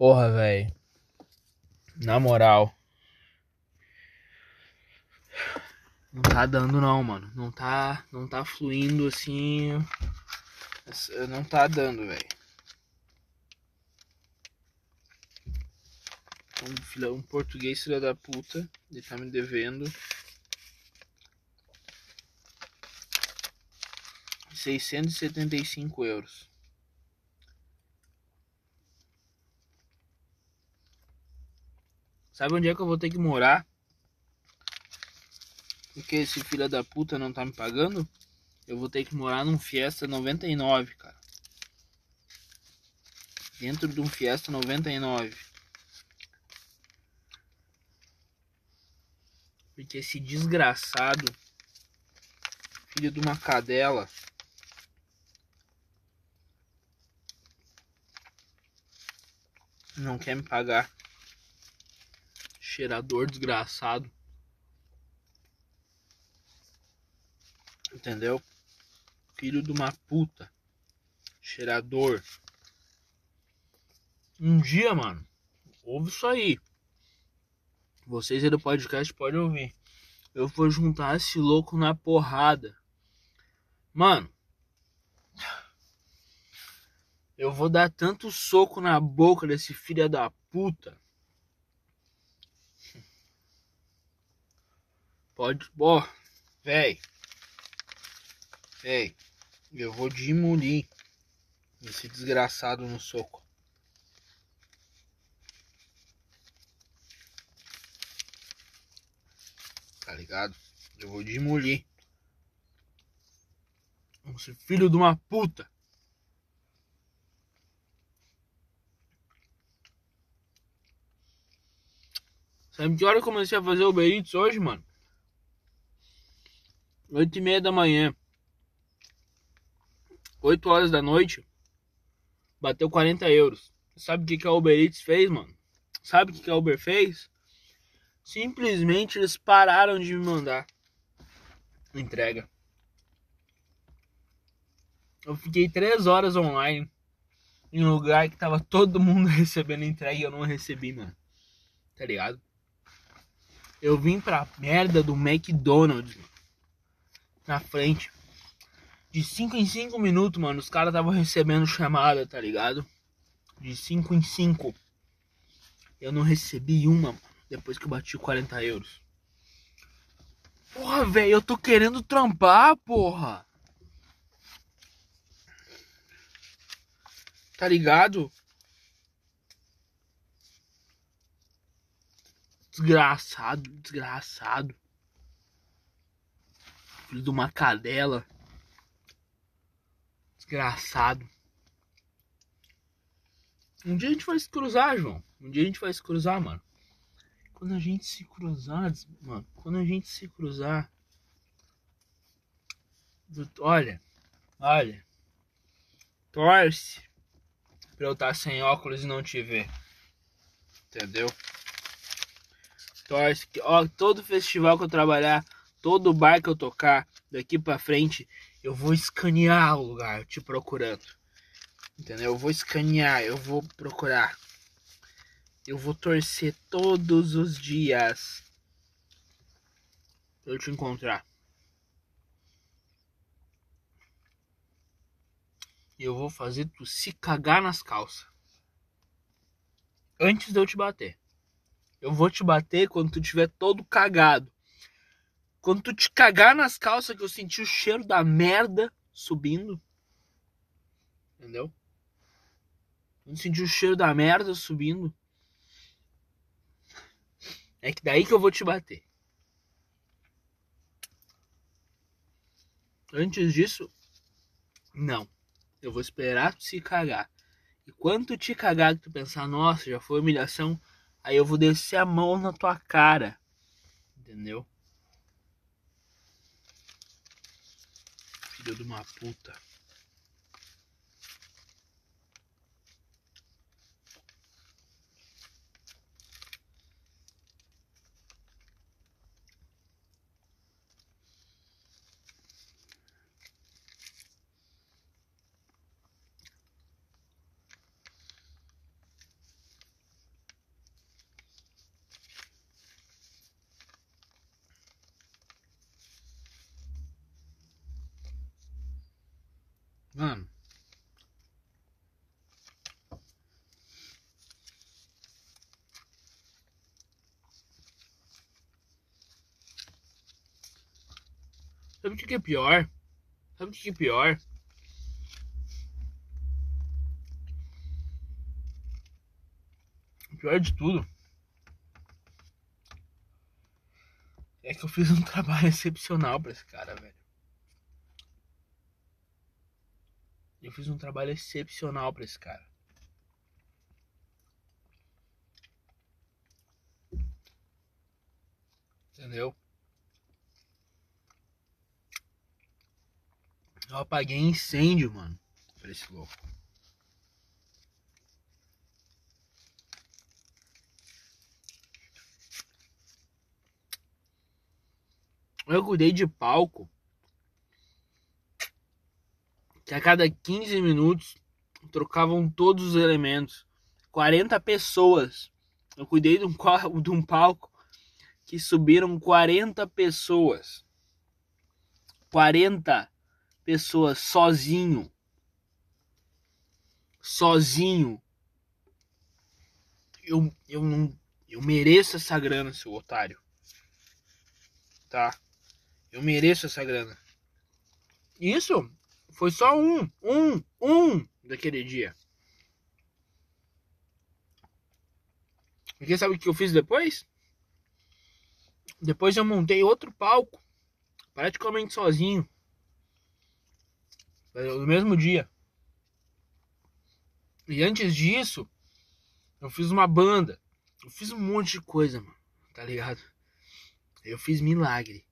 Porra, velho. Na moral. Não tá dando não, mano. Não tá, não tá fluindo assim. Não tá dando, velho. Um, um português filho da puta. Ele tá me devendo. 675 euros. Sabe onde é que eu vou ter que morar? Porque esse filho da puta não tá me pagando? Eu vou ter que morar num Fiesta 99, cara. Dentro de um Fiesta 99. Porque esse desgraçado, filho de uma cadela, não quer me pagar cheirador desgraçado. Entendeu? Filho de uma puta. Cheirador. Um dia, mano, ouve isso aí. Vocês aí do podcast podem ouvir. Eu vou juntar esse louco na porrada. Mano. Eu vou dar tanto soco na boca desse filho da puta. Pode. Ó, véi. Véi. Eu vou demolir esse desgraçado no soco. Tá ligado? Eu vou demolir. Esse filho de uma puta. Sabe que hora eu comecei a fazer o Uber hoje, mano? 8 e meia da manhã. 8 horas da noite. Bateu 40 euros. Sabe o que, que a Uber Eats fez, mano? Sabe o que, que a Uber fez? Simplesmente eles pararam de me mandar entrega. Eu fiquei 3 horas online em um lugar que tava todo mundo recebendo entrega e eu não recebi, mano. Tá ligado? Eu vim pra merda do McDonald's, na frente. De 5 em 5 minutos, mano, os caras estavam recebendo chamada, tá ligado? De 5 em 5. Eu não recebi uma, mano, depois que eu bati 40 euros. Porra, velho, eu tô querendo trampar, porra. Tá ligado? Desgraçado, desgraçado filho de uma cadela. Desgraçado. Um dia a gente vai se cruzar, João. Um dia a gente vai se cruzar, mano. Quando a gente se cruzar, mano, quando a gente se cruzar. Olha, olha. Torce pra eu estar tá sem óculos e não te ver. Entendeu? Torce que, ó, todo festival que eu trabalhar Todo bar que eu tocar daqui para frente, eu vou escanear o lugar te procurando. Entendeu? Eu vou escanear, eu vou procurar. Eu vou torcer todos os dias eu te encontrar. E eu vou fazer tu se cagar nas calças. Antes de eu te bater. Eu vou te bater quando tu tiver todo cagado. Quando tu te cagar nas calças que eu senti o cheiro da merda subindo. Entendeu? Quando senti o cheiro da merda subindo. É que daí que eu vou te bater. Antes disso, não. Eu vou esperar tu se cagar. E quando tu te cagar, tu pensar, nossa, já foi humilhação, aí eu vou descer a mão na tua cara. Entendeu? De Mano. Sabe o que é pior? Sabe o que é pior? O pior de tudo é que eu fiz um trabalho excepcional para esse cara, velho. Eu fiz um trabalho excepcional pra esse cara. Entendeu? Eu apaguei incêndio, mano, pra esse louco. Eu cuidei de palco que a cada 15 minutos trocavam todos os elementos. 40 pessoas. Eu cuidei de um, de um palco que subiram 40 pessoas. 40 pessoas sozinho. Sozinho. Eu, eu não. Eu mereço essa grana, seu otário. Tá? Eu mereço essa grana. Isso foi só um, um, um daquele dia. Porque sabe o que eu fiz depois? Depois eu montei outro palco, praticamente sozinho, no mesmo dia. E antes disso, eu fiz uma banda. Eu fiz um monte de coisa, mano. Tá ligado? Eu fiz milagre.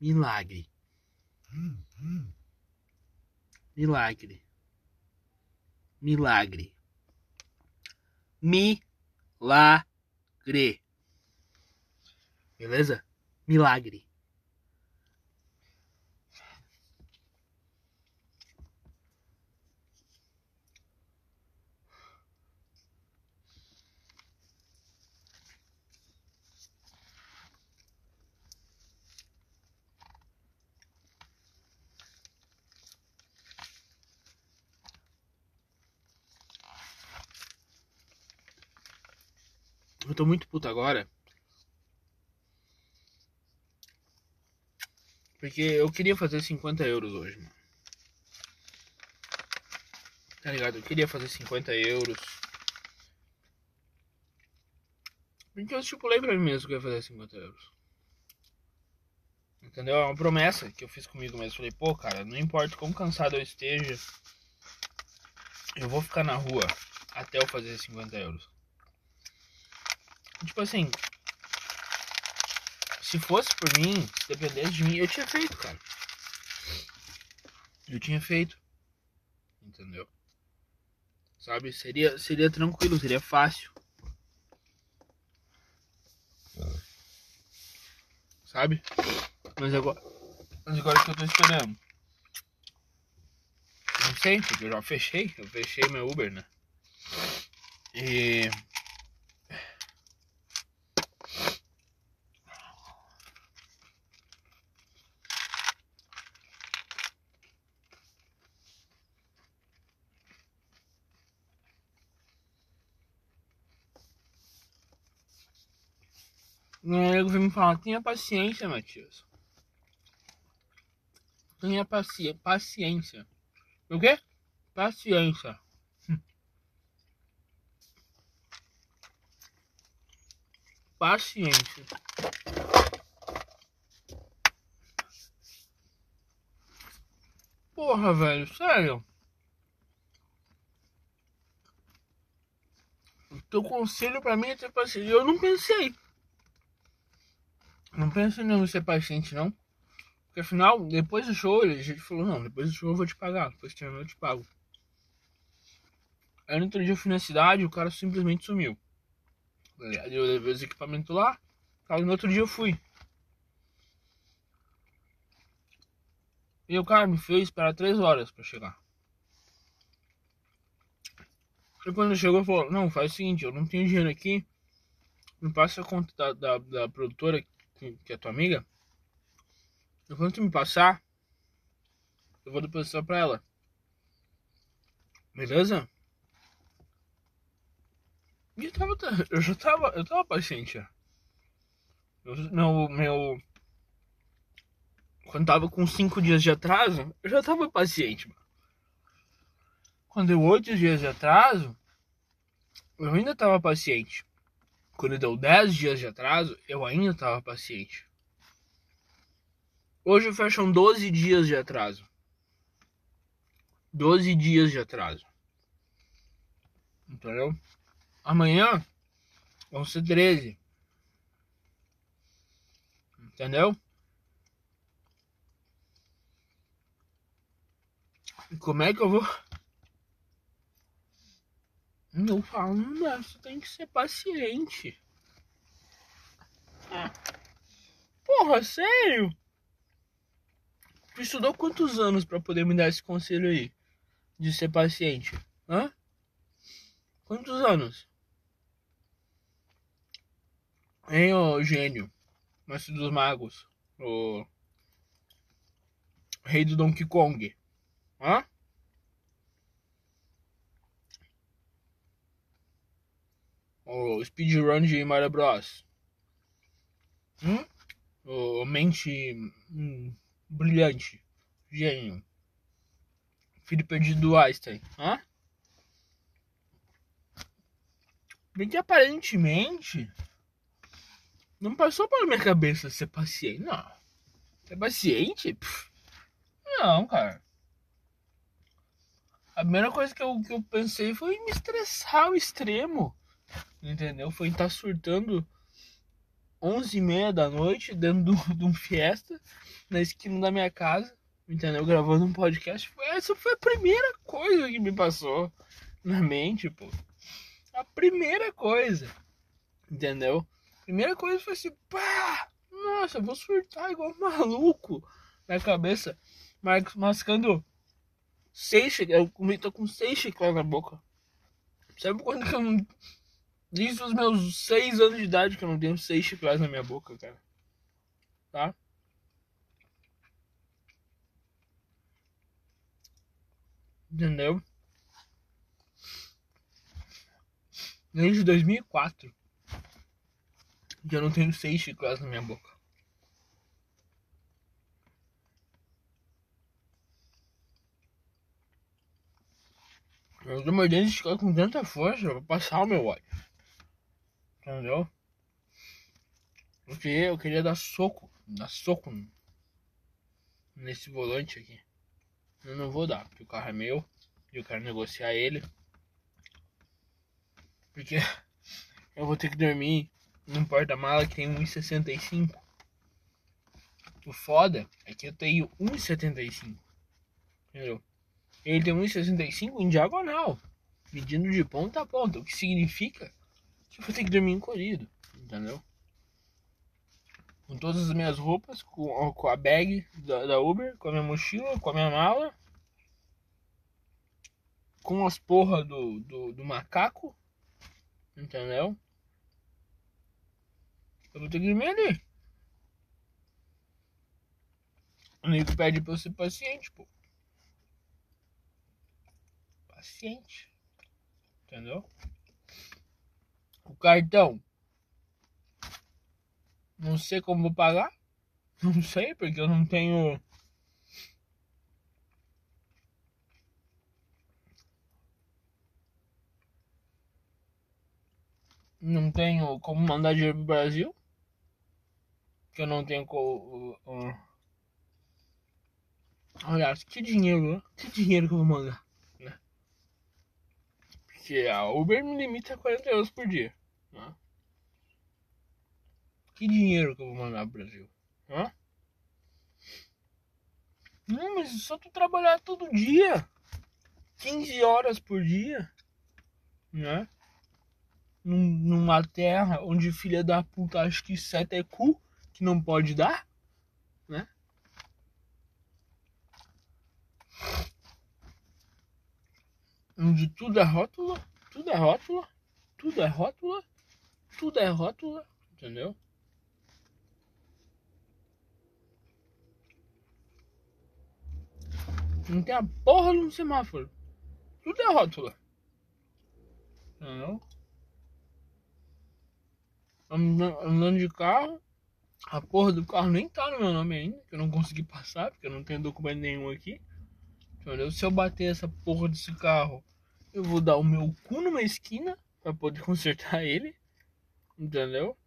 Milagre. Milagre. Milagre. Milagre. Beleza? Milagre. Eu tô muito puto agora. Porque eu queria fazer 50 euros hoje, mano. Tá ligado? Eu queria fazer 50 euros. Porque eu estipulei pra mim mesmo que eu ia fazer 50 euros. Entendeu? É uma promessa que eu fiz comigo mesmo. Falei, pô, cara, não importa quão cansado eu esteja, eu vou ficar na rua até eu fazer 50 euros. Tipo assim, se fosse por mim, se dependesse de mim, eu tinha feito, cara. Eu tinha feito. Entendeu? Sabe? Seria, seria tranquilo, seria fácil. Sabe? Mas agora. Mas agora que eu tô esperando. Não sei, porque eu já fechei. Eu fechei meu Uber, né? E. nego vem me falar, tenha paciência, Matias. Tenha paci paciência. O quê? Paciência. Paciência. Porra, velho, sério. O teu conselho pra mim é ter paciência. Eu não pensei. Não pensa em ser paciente, não. Porque afinal, depois do show, a gente falou, não, depois do show eu vou te pagar. Depois de terminar eu te pago. Aí no outro dia eu fui na cidade o cara simplesmente sumiu. Eu levei os equipamentos lá. Aí no outro dia eu fui. E o cara me fez esperar 3 horas pra chegar. E quando chegou, falou: Não, faz o seguinte, eu não tenho dinheiro aqui. Me passa a conta da, da, da produtora que é tua amiga, eu quando tu me passar, eu vou depositar pra ela. Beleza? E eu tava. Eu já tava. Eu tava paciente. Eu, meu. Meu. quando tava com 5 dias de atraso, eu já tava paciente. Quando deu 8 dias de atraso, eu ainda tava paciente. Quando deu 10 dias de atraso, eu ainda tava paciente. Hoje fecham 12 dias de atraso. 12 dias de atraso. Entendeu? Amanhã vão ser 13. Entendeu? E como é que eu vou. Eu falo, não, você tem que ser paciente. Porra, sério? Tu estudou quantos anos para poder me dar esse conselho aí? De ser paciente? Hã? Quantos anos? Hein, ô gênio? Mestre dos magos. O rei do Donkey Kong. Hã? O speedrun de Mario Bros. Hum? O mente hum, brilhante. Gênio. Filho perdido do Einstein. Hã? Bem que aparentemente não passou pela minha cabeça ser paciente. Não. Ser paciente? Pff. Não, cara. A primeira coisa que eu, que eu pensei foi me estressar ao extremo. Entendeu? Foi estar surtando 11 e meia da noite dentro de um fiesta na esquina da minha casa. Entendeu? Gravando um podcast. Essa foi a primeira coisa que me passou na mente, pô. A primeira coisa. Entendeu? Primeira coisa foi assim, pá! Nossa, vou surtar igual um maluco na cabeça. Mascando seis. Eu tô com seis chicletes na boca. Sabe quando que eu não. Desde os meus seis anos de idade que eu não tenho seis chicletes na minha boca, cara. Tá? Entendeu? desde 2004 que eu não tenho seis chicletes na minha boca. Eu tô mordendo esse com tanta força pra passar o meu ódio. Entendeu? Porque eu queria dar soco, dar soco nesse volante aqui. Eu não vou dar, porque o carro é meu e eu quero negociar ele. Porque eu vou ter que dormir num porta-mala que tem 1,65. O foda é que eu tenho 1,75. Entendeu? Ele tem 1,65 em diagonal. Medindo de ponta a ponta. O que significa eu vou ter que dormir encolhido. Entendeu? Com todas as minhas roupas, com, com a bag da, da Uber, com a minha mochila, com a minha mala. Com as porra do, do, do macaco Entendeu? Eu vou ter que dormir ali. O nego pede pra eu ser paciente, pô. Paciente. Entendeu? O cartão. Não sei como vou pagar. Não sei, porque eu não tenho não tenho como mandar dinheiro pro Brasil. Que eu não tenho como. Que dinheiro? Que dinheiro que eu vou mandar? Porque a Uber me limita a 40 euros por dia, né? Que dinheiro que eu vou mandar pro Brasil, né? Não, mas só tu trabalhar todo dia, 15 horas por dia, né? numa terra onde filha da puta acha que seta é cu, que não pode dar, né? Onde tudo é rótula, tudo é rótula, tudo é rótula, tudo é rótula, entendeu? Não tem a porra de um semáforo. Tudo é rótula. Entendeu? andando de carro, A porra do carro nem tá no meu nome ainda, que eu não consegui passar, porque eu não tenho documento nenhum aqui. Entendeu? Se eu bater essa porra desse carro, eu vou dar o meu cu numa esquina pra poder consertar ele. Entendeu?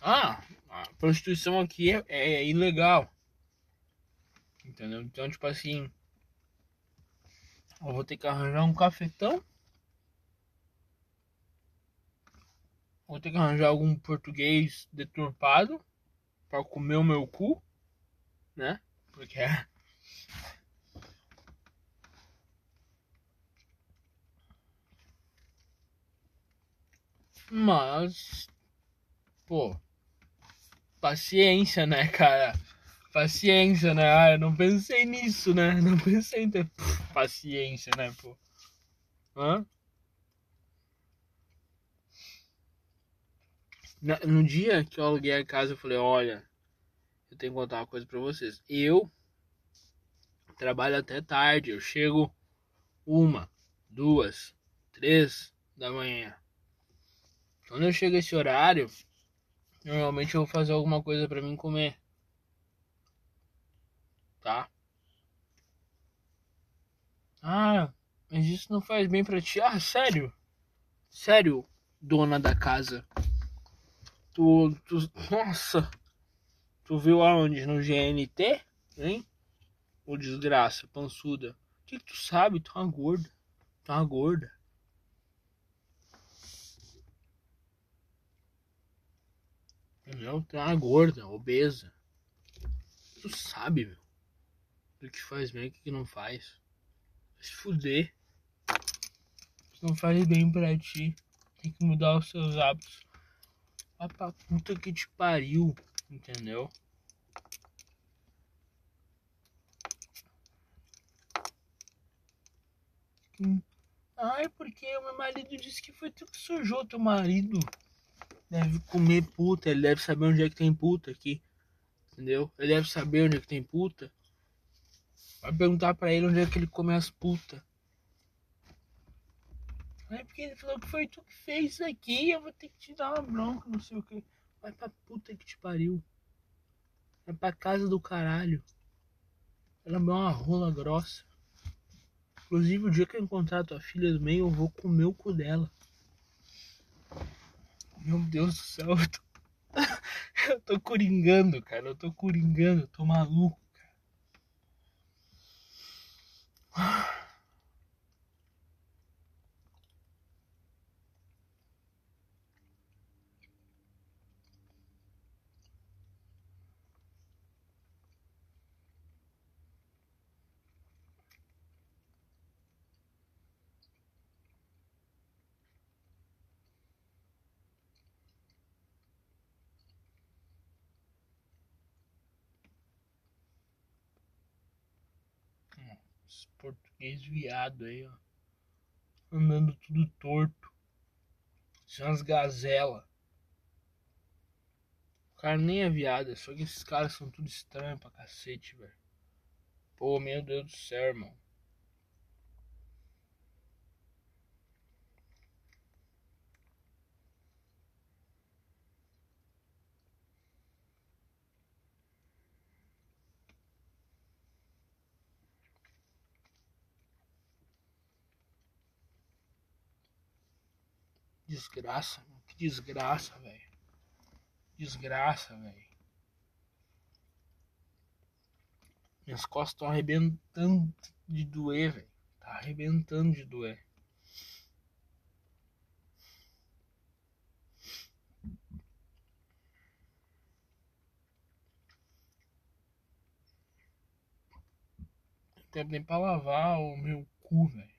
Ah, a prostituição aqui é, é ilegal. Entendeu? Então, tipo assim, eu vou ter que arranjar um cafetão. Vou ter que arranjar algum português deturpado para comer o meu cu, né? Porque é. Mas, pô, paciência, né, cara? Paciência, né? Ah, eu não pensei nisso, né? Não pensei em ter paciência, né, pô? Hã? No dia que eu aluguei a casa, eu falei: Olha, eu tenho que contar uma coisa pra vocês. Eu trabalho até tarde, eu chego uma, duas, três da manhã. Quando eu chego esse horário, normalmente eu vou fazer alguma coisa para mim comer. Tá? Ah, mas isso não faz bem pra ti. Ah, sério? Sério, dona da casa. Tu, tu nossa. Tu viu aonde? No GNT? Hein? Ô desgraça, pançuda. O que, que tu sabe? Tu é uma gorda. Tu é uma gorda. Entendeu? Tu é uma gorda, obesa. Tu sabe, meu do que faz bem e o que não faz. Vai se fuder. Se não faz bem pra ti, tem que mudar os seus hábitos. Vai pra puta que te pariu, entendeu? Ai, porque o meu marido disse que foi tu que sujou teu marido. Deve comer puta, ele deve saber onde é que tem puta aqui. Entendeu? Ele deve saber onde é que tem puta. Vai perguntar pra ele onde é que ele come as putas. É porque ele falou que foi tu que fez isso aqui, eu vou ter que te dar uma bronca, não sei o que. Vai pra puta que te pariu. Vai pra casa do caralho. Ela é uma rola grossa. Inclusive, o dia que eu encontrar tua filha do meio, eu vou comer o cu dela. Meu Deus do céu, eu tô, eu tô coringando, cara. Eu tô coringando, eu tô maluco. Esse português viado aí, ó. Andando tudo torto. São as gazelas. O cara nem é viado, é só que esses caras são tudo estranhos pra cacete, velho. Pô, meu Deus do céu, irmão. Desgraça, mano. Que desgraça, velho. Desgraça, velho. Minhas costas estão arrebentando de doer, velho. Tá arrebentando de doer. Tem nem pra lavar o meu cu, velho.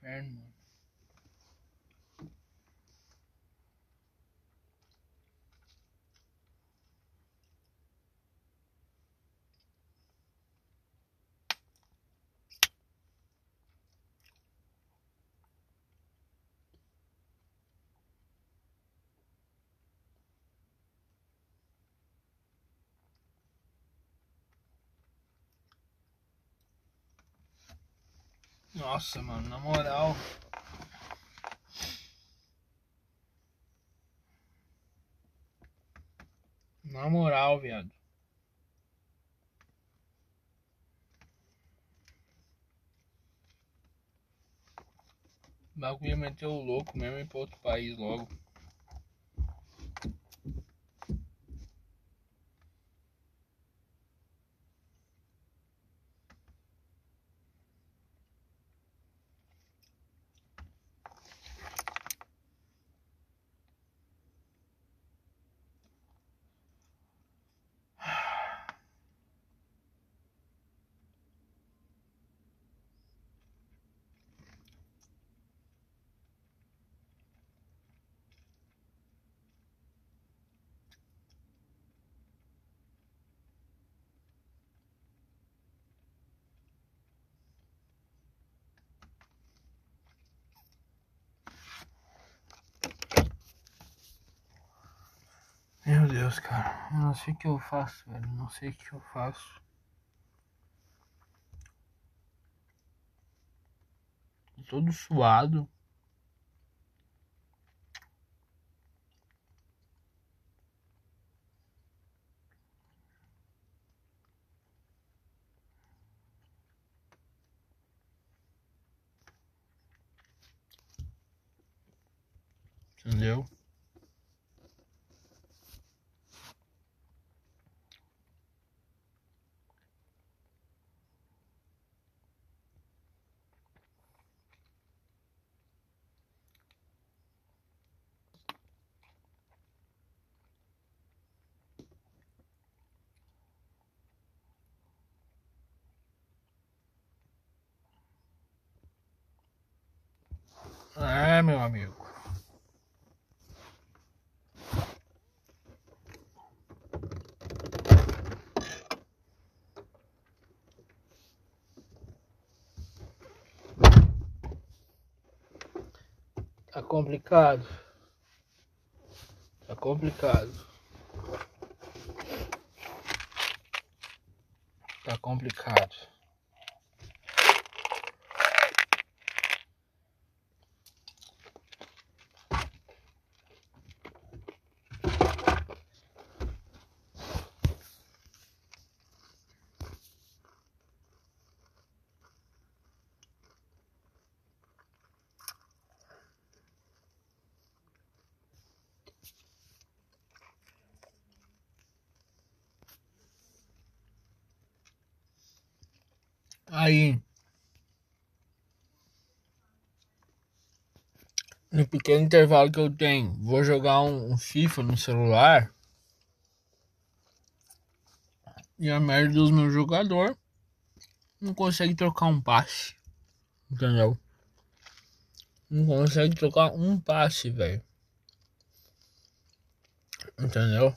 friend Nossa, mano, na moral. Na moral, viado. O bagulho meteu o louco mesmo e ir pra outro país logo. Meu Deus, cara. Eu não sei o que eu faço, velho. Não sei o que eu faço. Todo suado. Entendeu? Meu amigo. Tá complicado. Tá complicado. Tá complicado. Aí, no pequeno intervalo que eu tenho, vou jogar um, um FIFA no celular. E a merda dos meus jogadores não consegue trocar um passe. Entendeu? Não consegue trocar um passe, velho. Entendeu?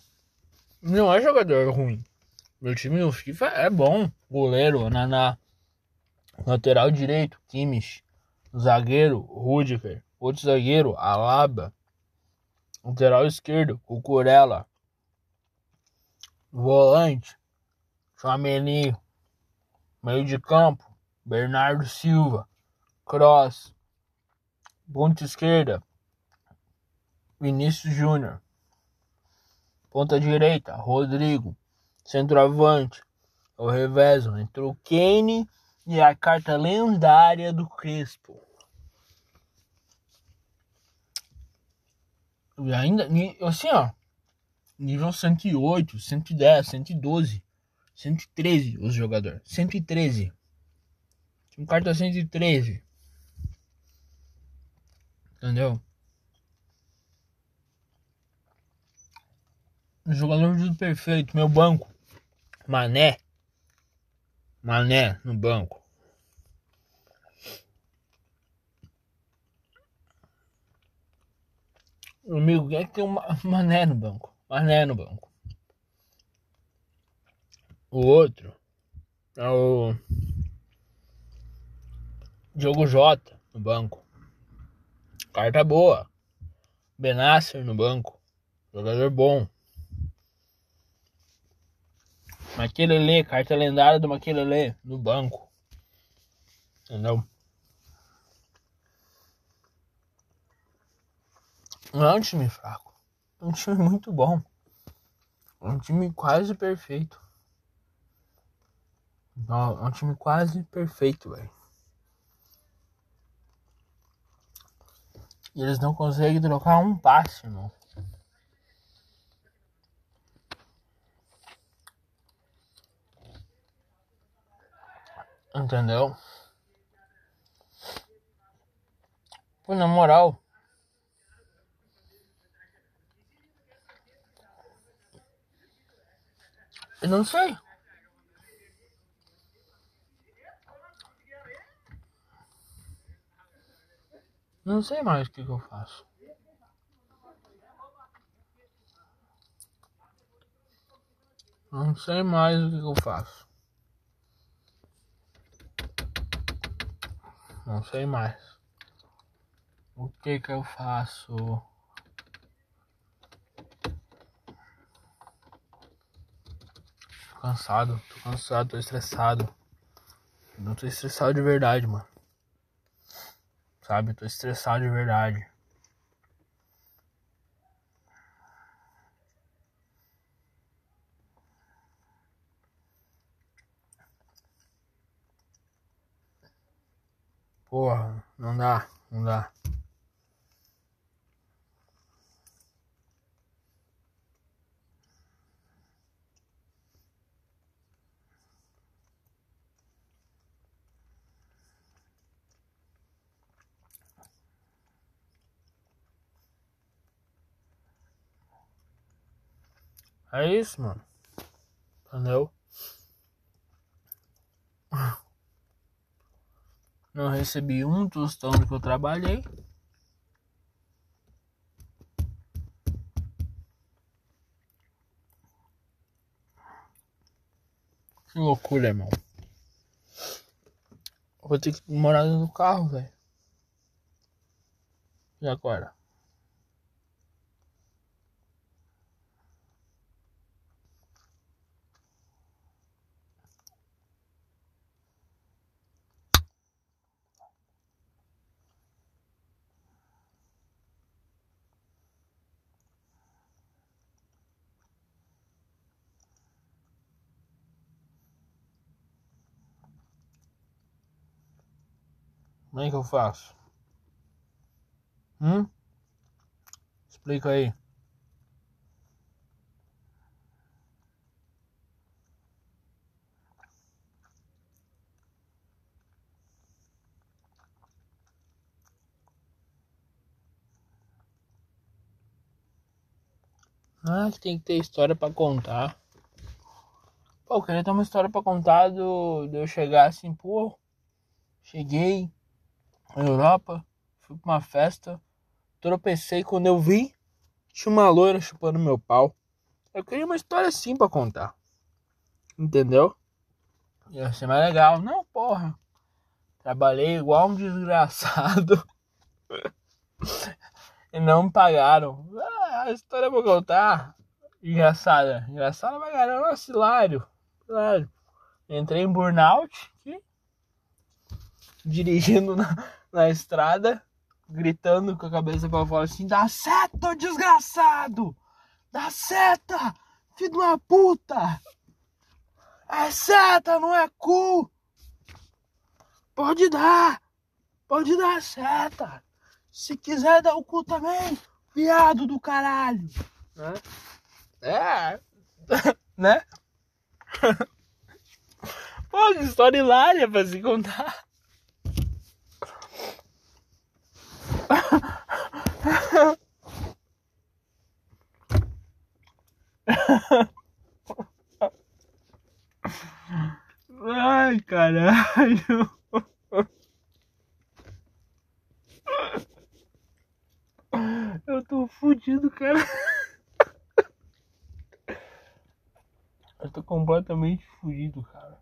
Não é jogador ruim. Meu time no FIFA é bom. Goleiro, Naná. Lateral direito, Kimmich. Zagueiro, Rudiger. Outro zagueiro, Alaba. Lateral esquerdo, Cucurella. Volante, Chouameni. Meio de campo, Bernardo Silva. Cross. Ponta esquerda, Vinícius Júnior. Ponta direita, Rodrigo. Centroavante, o revezo. Entrou Kane e a carta lendária do Crespo. E ainda, assim, ó. Nível 108, 110, 112, 113 os jogadores. 113. Um carta 113. Entendeu? Jogador tudo perfeito. Meu banco. Mané. Mané no banco. Amigo, quem é que tem um mané no banco? Mané no banco. O outro é o Diogo Jota no banco. Carta boa. Benasser no banco. Jogador bom. Maquilele, carta lendária do Maquilele no banco. Entendeu? Não é um time fraco. É um time muito bom. É um time quase perfeito. Não, é um time quase perfeito, velho. E eles não conseguem trocar um passe. Entendeu? Pô, na moral. Eu não sei. Não sei mais o que, que eu faço. Não sei mais o que, que eu faço. Não sei mais. O que que eu faço? Tô cansado, tô cansado, tô estressado. Não tô estressado de verdade, mano. Sabe? Tô estressado de verdade. Porra, não dá, não dá. É isso, mano. Entendeu? Não recebi um tostão do que eu trabalhei. Que loucura, irmão. vou ter que morar no carro, velho. E agora? Como é que eu faço? Hum? Explica aí. Ah, tem que ter história para contar. Pô, eu queria ter uma história para contar do, de eu chegar assim, pô, cheguei, Europa, fui pra uma festa, tropecei quando eu vi, tinha uma loira chupando meu pau. Eu queria uma história assim pra contar. Entendeu? Ia ser mais legal. Não, porra. Trabalhei igual um desgraçado. e não me pagaram. Ah, a história pra contar. Engraçada. Engraçada pra caramba. Cilário. Cilário. Entrei em burnout. Dirigindo na, na estrada, gritando com a cabeça pra fora assim: dá seta, desgraçado! Dá seta! Filho de uma puta! É seta, não é cu! Pode dar! Pode dar seta! Se quiser dar o cu também, viado do caralho! Né? É! né? Pô, história hilária pra se contar! Ai, caralho. Eu tô fudido, cara. Eu tô completamente fudido, cara.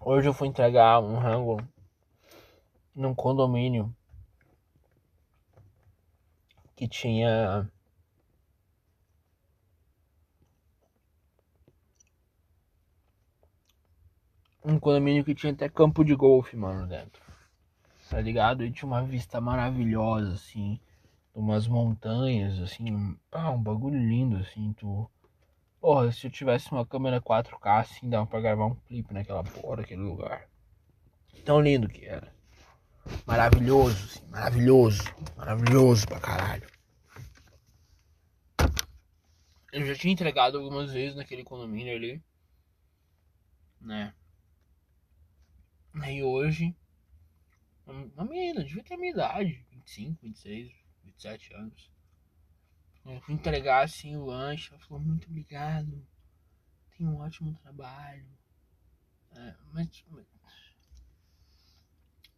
Hoje eu fui entregar um rango num condomínio que tinha um condomínio que tinha até campo de golfe, mano, dentro. Tá ligado? E tinha uma vista maravilhosa, assim. Umas montanhas, assim. Ah, um bagulho lindo, assim. Tu. Porra, se eu tivesse uma câmera 4K, assim, dava pra gravar um clipe naquela porra, naquele lugar. Tão lindo que era. Maravilhoso, assim, maravilhoso. Maravilhoso pra caralho. Eu já tinha entregado algumas vezes naquele condomínio ali. Né? Aí hoje. Uma menina, devia ter a minha idade. 25, 26, 27 anos. Eu fui entregar assim o lanche. Ela falou, muito obrigado. Tem um ótimo trabalho. É, mas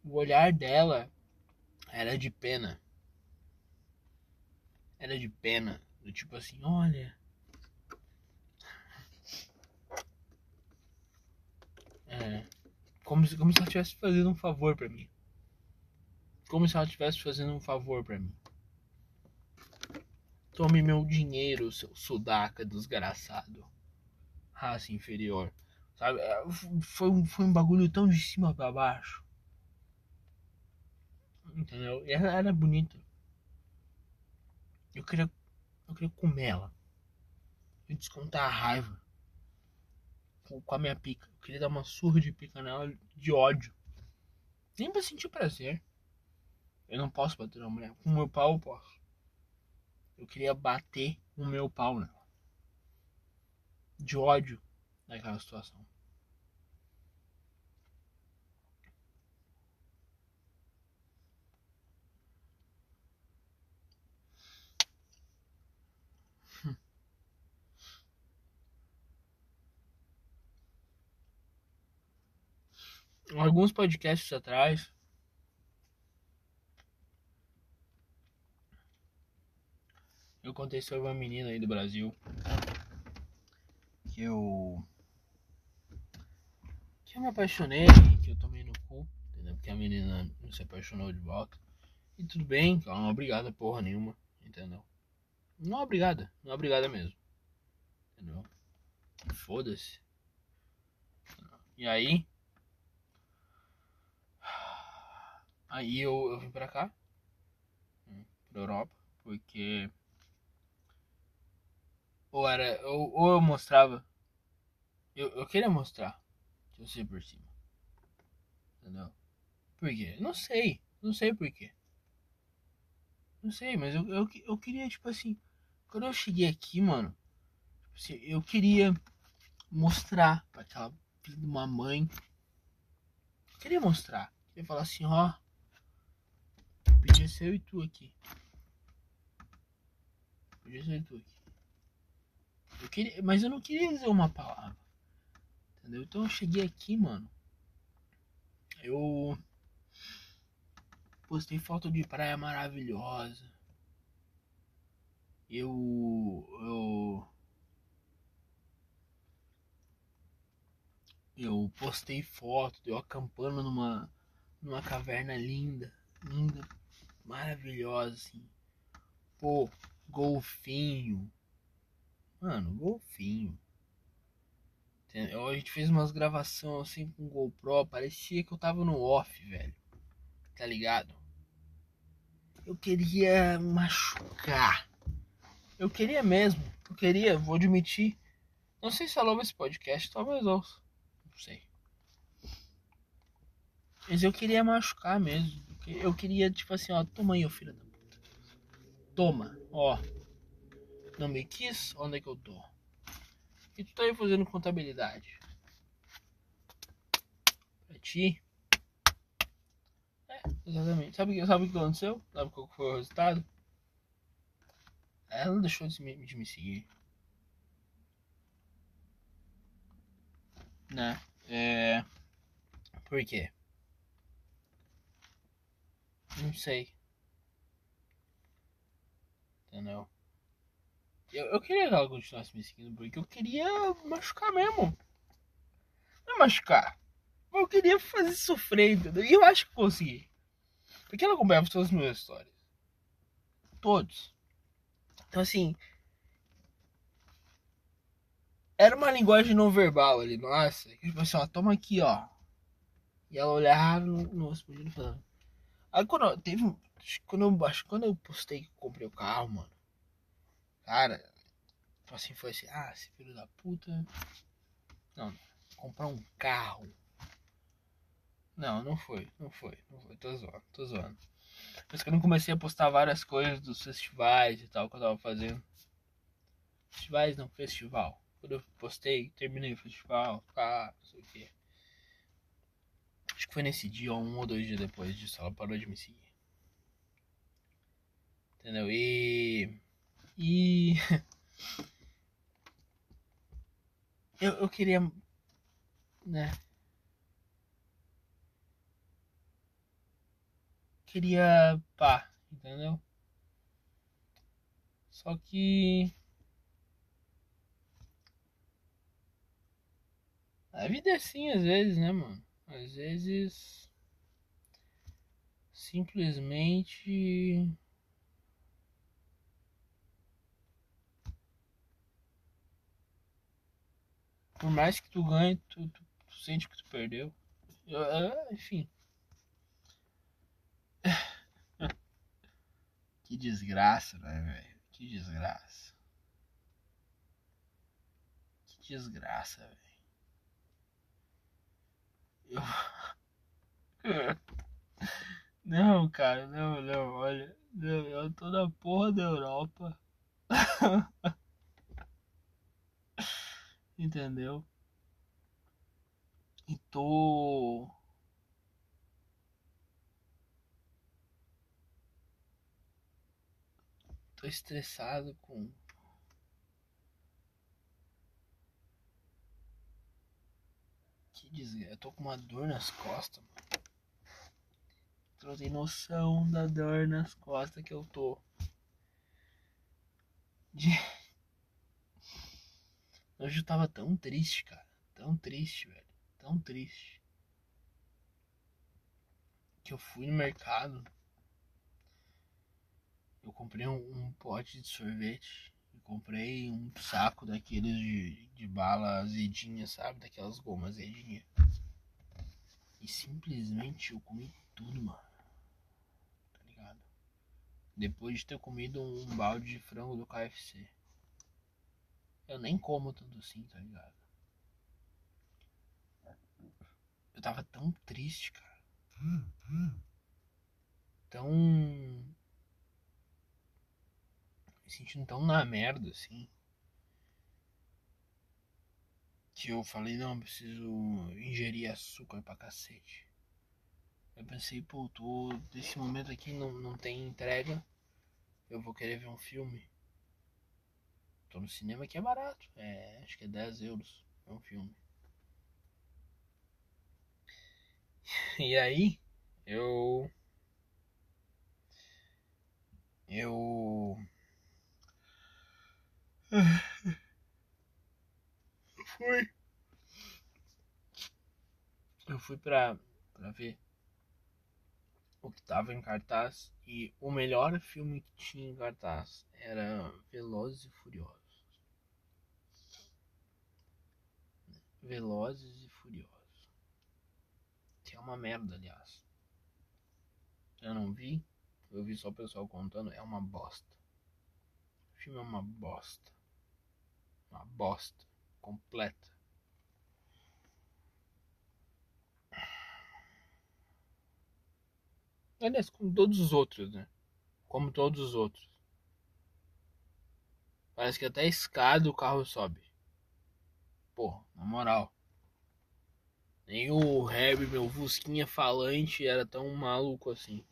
o olhar dela era de pena. Era de pena. Do tipo assim, olha. É, como, se, como se ela estivesse fazendo um favor para mim. Como se ela estivesse fazendo um favor para mim. Tome meu dinheiro, seu sudaca desgraçado. Raça inferior. Sabe? É, foi um, foi um bagulho tão de cima para baixo. Entendeu? E ela era bonita. Eu queria. Eu queria comer ela. E descontar a raiva. Com, a minha pica. Eu queria dar uma surra de pica nela de ódio. Nem pra sentir prazer. Eu não posso bater na mulher. Com o meu pau eu posso. Eu queria bater o meu pau nela. De ódio naquela situação. Alguns podcasts atrás, eu contei sobre uma menina aí do Brasil que eu que eu me apaixonei, que eu tomei no cu, entendeu? Porque a menina não se apaixonou de volta. E tudo bem, ela não é obrigada porra nenhuma, entendeu? Não é obrigada, não é obrigada mesmo. Entendeu? Foda-se. E aí, Aí eu, eu vim pra cá, hum, pra Europa, porque ou era, ou, ou eu mostrava, eu, eu queria mostrar que eu sei por cima, entendeu? Por quê? Não sei, não sei por quê. Não sei, mas eu, eu, eu queria, tipo assim, quando eu cheguei aqui, mano, tipo assim, eu queria mostrar pra aquela filha de uma mãe. Eu queria mostrar. Eu queria falar assim, ó, Podia ser eu e tu aqui. Podia ser eu e tu aqui. Eu queria, mas eu não queria dizer uma palavra. Entendeu? Então eu cheguei aqui, mano. Eu postei foto de praia maravilhosa. Eu eu eu postei foto eu acampando numa numa caverna linda, linda maravilhosa, assim. Pô, golfinho. Mano, golfinho. Entendeu? A gente fez umas gravações assim com GoPro, parecia que eu tava no off, velho. Tá ligado? Eu queria machucar. Eu queria mesmo. Eu queria, vou admitir. Não sei se ela ouve esse podcast, talvez ouça. Não sei. Mas eu queria machucar mesmo. Eu queria, tipo assim, ó, toma aí, ô filho da puta. Toma, ó. Não me quis? Onde é que eu tô? E tu tá aí fazendo contabilidade. Pra ti. É, exatamente. Sabe, sabe o que aconteceu? Sabe qual foi o resultado? Ela deixou de me, de me seguir. Né? É. Por quê? Não sei. Entendeu? Eu, eu queria que ela continuasse me seguindo porque eu queria machucar mesmo. Não é machucar. Eu queria fazer sofrer, entendeu? E eu acho que consegui. Porque ela acompanhava todas as minhas histórias. Todos. Então assim. Era uma linguagem não verbal ali, nossa. Tipo assim, ó, toma aqui, ó. E ela olhava no, no e falava. Aí quando eu, teve. Quando eu, acho, quando eu postei que comprei o carro, mano. Cara, assim, foi assim, ah, esse filho da puta. Não, comprar um carro. Não, não foi, não foi, não foi, tô zoando, tô zoando. Mas quando eu comecei a postar várias coisas dos festivais e tal que eu tava fazendo. Festivais não, festival. Quando eu postei, terminei o festival, tá, não sei o que. Foi nesse dia, um ou dois dias depois disso, ela parou de me seguir. Entendeu? E. E. eu, eu queria. Né? Queria. pá, entendeu? Só que. A vida é assim às vezes, né, mano? Às vezes. Simplesmente. Por mais que tu ganhe, tu, tu, tu sente que tu perdeu. enfim. que desgraça, né, velho? Que desgraça. Que desgraça, velho. Não, cara, não, não, olha. Não, eu tô na porra da Europa. Entendeu? E tô. Tô estressado com dizer, eu tô com uma dor nas costas, mano. Tu não tem noção da dor nas costas que eu tô. De... Hoje eu tava tão triste, cara. Tão triste, velho. Tão triste. Que eu fui no mercado. Eu comprei um, um pote de sorvete comprei um saco daqueles de, de bala azedinha, sabe? Daquelas gomas azedinha. E simplesmente eu comi tudo, mano. Tá ligado? Depois de ter comido um balde de frango do KFC. Eu nem como tudo assim, tá ligado? Eu tava tão triste, cara. Tão sentindo tão na merda assim. Que eu falei, não, preciso ingerir açúcar pra cacete. Eu pensei, pô, tô, desse momento aqui não, não tem entrega. Eu vou querer ver um filme. Tô no cinema que é barato. É, acho que é 10 euros. É um filme. E aí, eu. Eu eu fui. Eu fui pra, pra ver o que tava em cartaz e o melhor filme que tinha em cartaz era Velozes e Furiosos. Velozes e Furiosos. Que é uma merda, aliás. Eu não vi, eu vi só o pessoal contando, é uma bosta. O filme é uma bosta. Uma bosta completa. Aliás, como todos os outros, né? Como todos os outros. Parece que até a escada o carro sobe. Pô, na moral. Nem o Harry, meu Fusquinha falante, era tão maluco assim.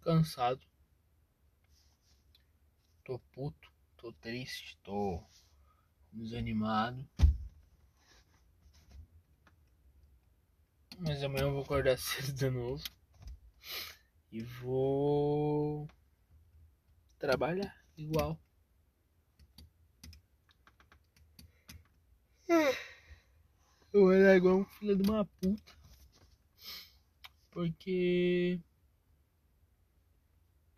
Cansado. Tô puto, tô triste, tô desanimado. Mas amanhã eu vou acordar cedo de novo. E vou trabalhar igual. Eu era igual um filho de uma puta. Porque.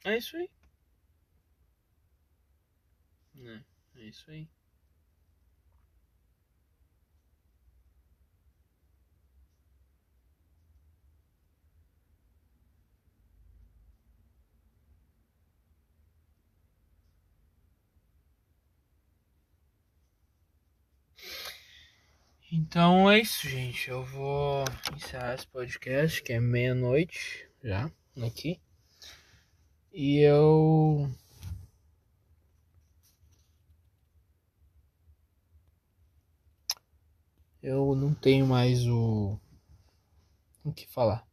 É isso aí. É, é isso aí. Então é isso, gente. Eu vou encerrar esse podcast, que é meia-noite já aqui. E eu. Eu não tenho mais o. O que falar.